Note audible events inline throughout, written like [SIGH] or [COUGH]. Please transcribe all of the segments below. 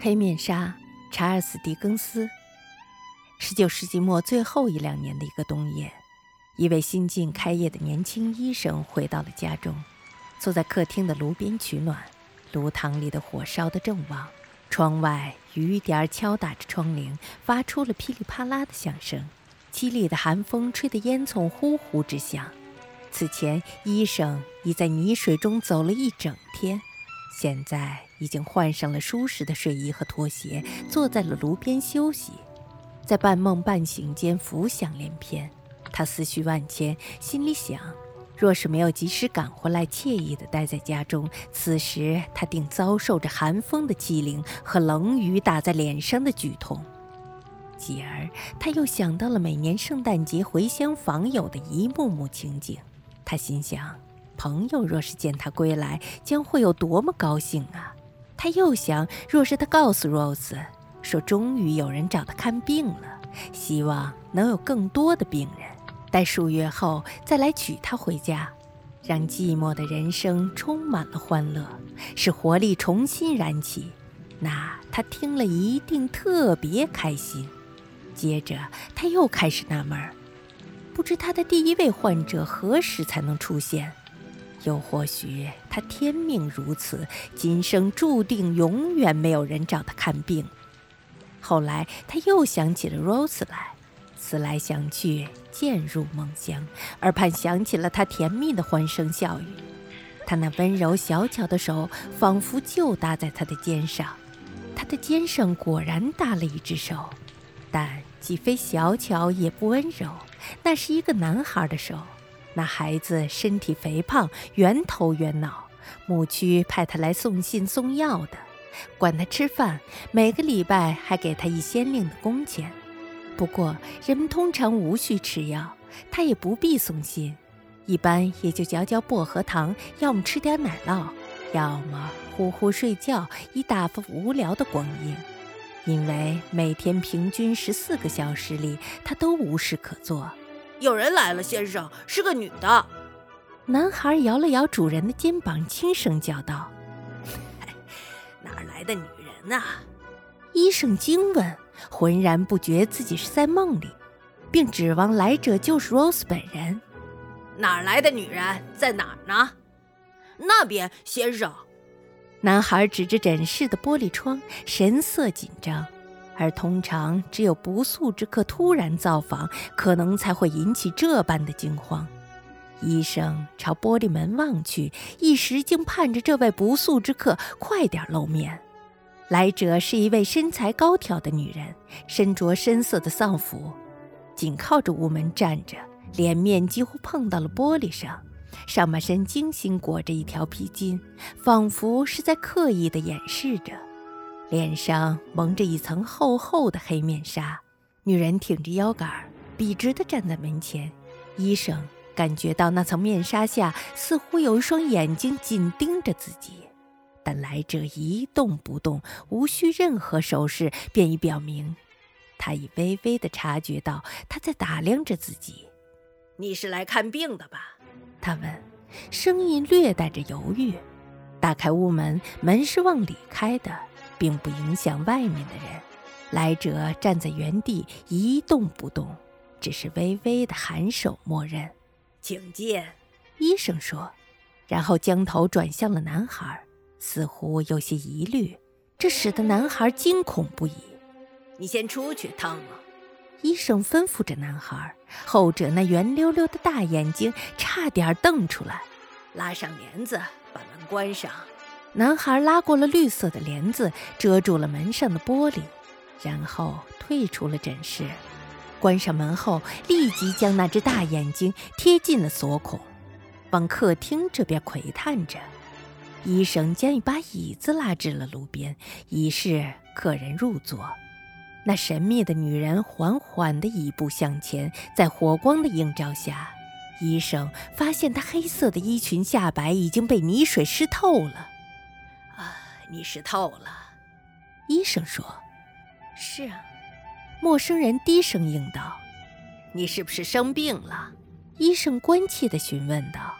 黑面纱，查尔斯·狄更斯。十九世纪末最后一两年的一个冬夜，一位新近开业的年轻医生回到了家中，坐在客厅的炉边取暖。炉膛里的火烧得正旺，窗外雨点敲打着窗棂，发出了噼里啪啦的响声。凄厉的寒风吹得烟囱呼呼直响。此前，医生已在泥水中走了一整天。现在已经换上了舒适的睡衣和拖鞋，坐在了炉边休息，在半梦半醒间浮想联翩。他思绪万千，心里想：若是没有及时赶回来，惬意地待在家中，此时他定遭受着寒风的欺凌和冷雨打在脸上的剧痛。继而，他又想到了每年圣诞节回乡访友的一幕幕情景，他心想。朋友若是见他归来，将会有多么高兴啊！他又想，若是他告诉 Rose 说终于有人找他看病了，希望能有更多的病人，待数月后再来娶她回家，让寂寞的人生充满了欢乐，使活力重新燃起，那他听了一定特别开心。接着他又开始纳闷儿，不知他的第一位患者何时才能出现。又或许他天命如此，今生注定永远没有人找他看病。后来他又想起了 Rose 来，思来想去，渐入梦乡，耳畔响起了他甜蜜的欢声笑语。他那温柔小巧的手仿佛就搭在他的肩上，他的肩上果然搭了一只手，但既非小巧也不温柔，那是一个男孩的手。那孩子身体肥胖，圆头圆脑，母区派他来送信送药的，管他吃饭，每个礼拜还给他一先令的工钱。不过人们通常无需吃药，他也不必送信，一般也就嚼嚼薄荷糖，要么吃点奶酪，要么呼呼睡觉，以打发无聊的光阴。因为每天平均十四个小时里，他都无事可做。有人来了，先生，是个女的。男孩摇了摇主人的肩膀，轻声叫道：“ [LAUGHS] 哪儿来的女人呐？”医生惊问，浑然不觉自己是在梦里，并指望来者就是 Rose 本人。哪儿来的女人？在哪儿呢？那边，先生。男孩指着诊室的玻璃窗，神色紧张。而通常只有不速之客突然造访，可能才会引起这般的惊慌。医生朝玻璃门望去，一时竟盼着这位不速之客快点露面。来者是一位身材高挑的女人，身着深色的丧服，紧靠着屋门站着，脸面几乎碰到了玻璃上，上半身精心裹着一条皮筋，仿佛是在刻意的掩饰着。脸上蒙着一层厚厚的黑面纱，女人挺着腰杆，笔直地站在门前。医生感觉到那层面纱下似乎有一双眼睛紧盯着自己，但来者一动不动，无需任何手势，便已表明，他已微微地察觉到他在打量着自己。你是来看病的吧？他问，声音略带着犹豫。打开屋门，门是往里开的。并不影响外面的人。来者站在原地一动不动，只是微微的颔首默认。请进，医生说，然后将头转向了男孩，似乎有些疑虑，这使得男孩惊恐不已。你先出去，汤姆。医生吩咐着男孩，后者那圆溜溜的大眼睛差点瞪出来。拉上帘子，把门关上。男孩拉过了绿色的帘子，遮住了门上的玻璃，然后退出了诊室。关上门后，立即将那只大眼睛贴进了锁孔，往客厅这边窥探着。医生将一把椅子拉至了路边，以示客人入座。那神秘的女人缓缓地一步向前，在火光的映照下，医生发现她黑色的衣裙下摆已经被泥水湿透了。啊你湿透了，医生说：“是啊。”陌生人低声应道：“你是不是生病了？”医生关切地询问道，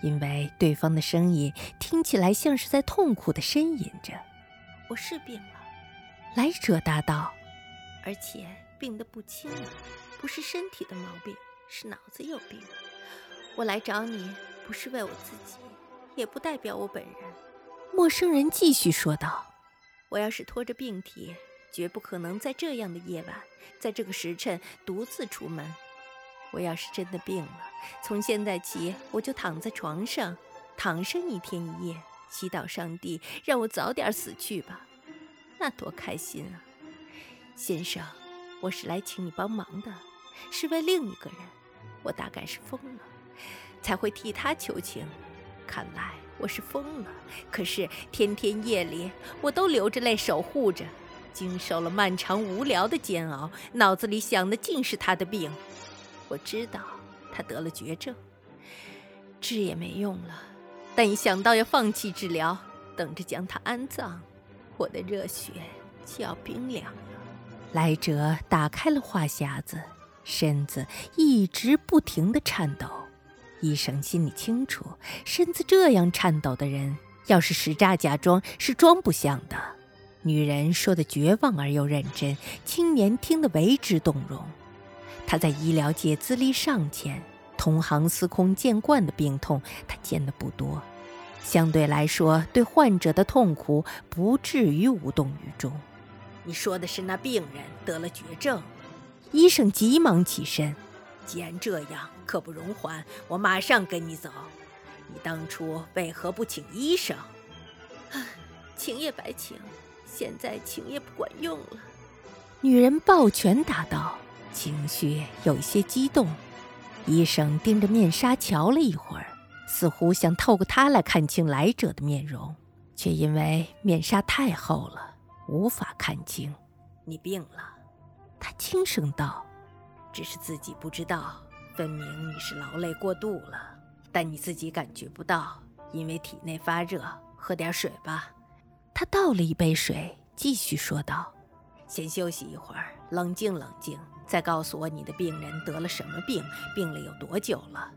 因为对方的声音听起来像是在痛苦地呻吟着。我是病了，来者答道，而且病得不轻啊，不是身体的毛病，是脑子有病。我来找你，不是为我自己，也不代表我本人。陌生人继续说道：“我要是拖着病体，绝不可能在这样的夜晚，在这个时辰独自出门。我要是真的病了，从现在起我就躺在床上，躺上一天一夜，祈祷上帝让我早点死去吧，那多开心啊！先生，我是来请你帮忙的，是为另一个人，我大概是疯了。”才会替他求情，看来我是疯了。可是天天夜里，我都流着泪守护着，经受了漫长无聊的煎熬，脑子里想的尽是他的病。我知道他得了绝症，治也没用了。但一想到要放弃治疗，等着将他安葬，我的热血就要冰凉。来者打开了话匣子，身子一直不停地颤抖。医生心里清楚，身子这样颤抖的人，要是使诈假装，是装不像的。女人说的绝望而又认真，青年听得为之动容。他在医疗界资历尚浅，同行司空见惯的病痛，他见得不多。相对来说，对患者的痛苦不至于无动于衷。你说的是那病人得了绝症？医生急忙起身。既然这样，刻不容缓，我马上跟你走。你当初为何不请医生？请也白请，现在请也不管用了。女人抱拳答道，情绪有些激动。医生盯着面纱瞧了一会儿，似乎想透过它来看清来者的面容，却因为面纱太厚了，无法看清。你病了，他轻声道。只是自己不知道，分明你是劳累过度了，但你自己感觉不到，因为体内发热。喝点水吧。他倒了一杯水，继续说道：“先休息一会儿，冷静冷静，再告诉我你的病人得了什么病，病了有多久了。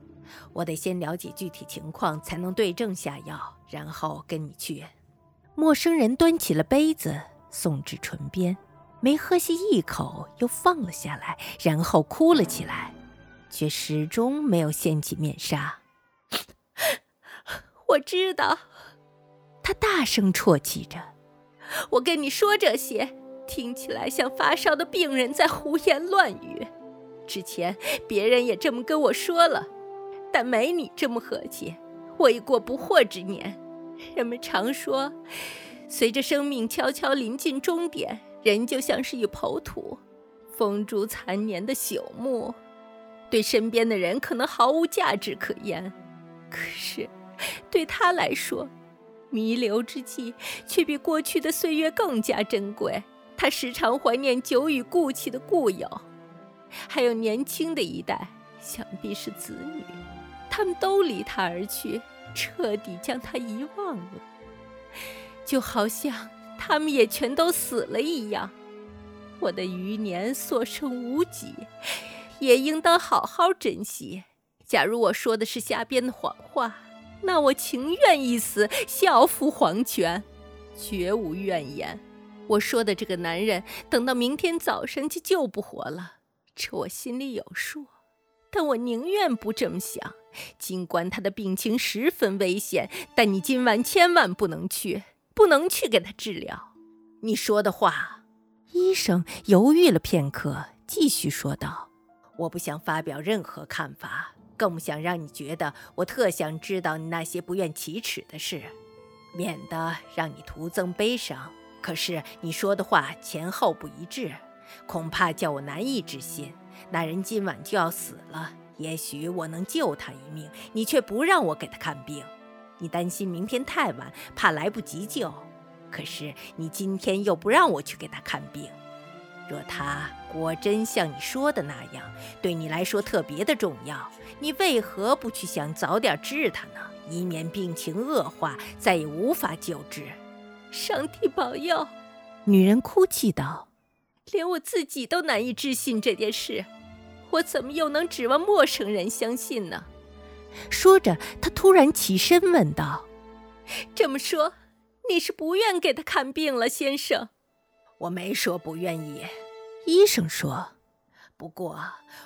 我得先了解具体情况，才能对症下药，然后跟你去。”陌生人端起了杯子，送至唇边。没喝下一口，又放了下来，然后哭了起来，却始终没有掀起面纱。[LAUGHS] 我知道，他大声啜泣着。我跟你说这些，听起来像发烧的病人在胡言乱语。之前别人也这么跟我说了，但没你这么和气。我已过不惑之年，人们常说，随着生命悄悄临近终点。人就像是一抔土，风烛残年的朽木，对身边的人可能毫无价值可言，可是对他来说，弥留之际却比过去的岁月更加珍贵。他时常怀念久已故去的故友，还有年轻的一代，想必是子女，他们都离他而去，彻底将他遗忘了，就好像……他们也全都死了一样，我的余年所剩无几，也应当好好珍惜。假如我说的是瞎编的谎话，那我情愿一死，效负黄泉，绝无怨言。我说的这个男人，等到明天早上就救不活了，这我心里有数。但我宁愿不这么想，尽管他的病情十分危险，但你今晚千万不能去。不能去给他治疗。你说的话，医生犹豫了片刻，继续说道：“我不想发表任何看法，更不想让你觉得我特想知道你那些不愿启齿的事，免得让你徒增悲伤。可是你说的话前后不一致，恐怕叫我难以置信。那人今晚就要死了，也许我能救他一命，你却不让我给他看病。”你担心明天太晚，怕来不及救，可是你今天又不让我去给他看病。若他果真像你说的那样，对你来说特别的重要，你为何不去想早点治他呢？以免病情恶化，再也无法救治。上帝保佑！女人哭泣道：“连我自己都难以置信这件事。我怎么又能指望陌生人相信呢？说着，他突然起身问道：“这么说，你是不愿给他看病了，先生？”我没说不愿意。医生说：“不过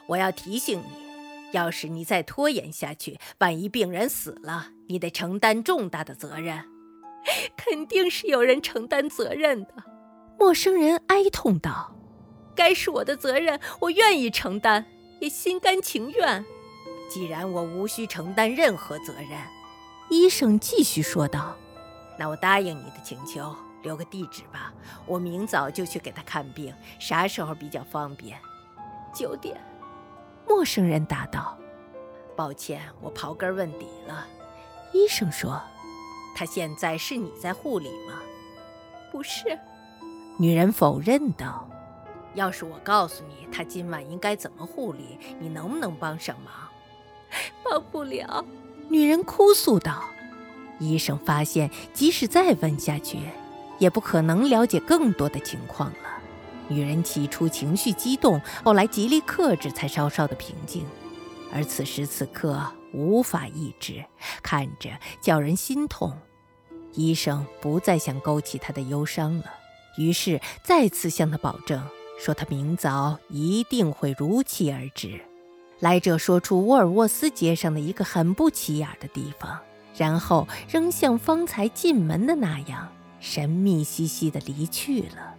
我要提醒你，要是你再拖延下去，万一病人死了，你得承担重大的责任。”肯定是有人承担责任的。陌生人哀痛道：“该是我的责任，我愿意承担，也心甘情愿。既然我无需承担任何责任，医生继续说道，那我答应你的请求，留个地址吧，我明早就去给他看病。啥时候比较方便？九点。”陌生人答道：“抱歉，我刨根问底了。”医生说。他现在是你在护理吗？不是，女人否认道。要是我告诉你他今晚应该怎么护理，你能不能帮上忙？帮不了。女人哭诉道。医生发现，即使再问下去，也不可能了解更多的情况了。女人起初情绪激动，后来极力克制，才稍稍的平静。而此时此刻无法抑制，看着叫人心痛。医生不再想勾起她的忧伤了，于是再次向她保证说：“他明早一定会如期而至。”来者说出沃尔沃斯街上的一个很不起眼的地方，然后仍像方才进门的那样神秘兮兮的离去了。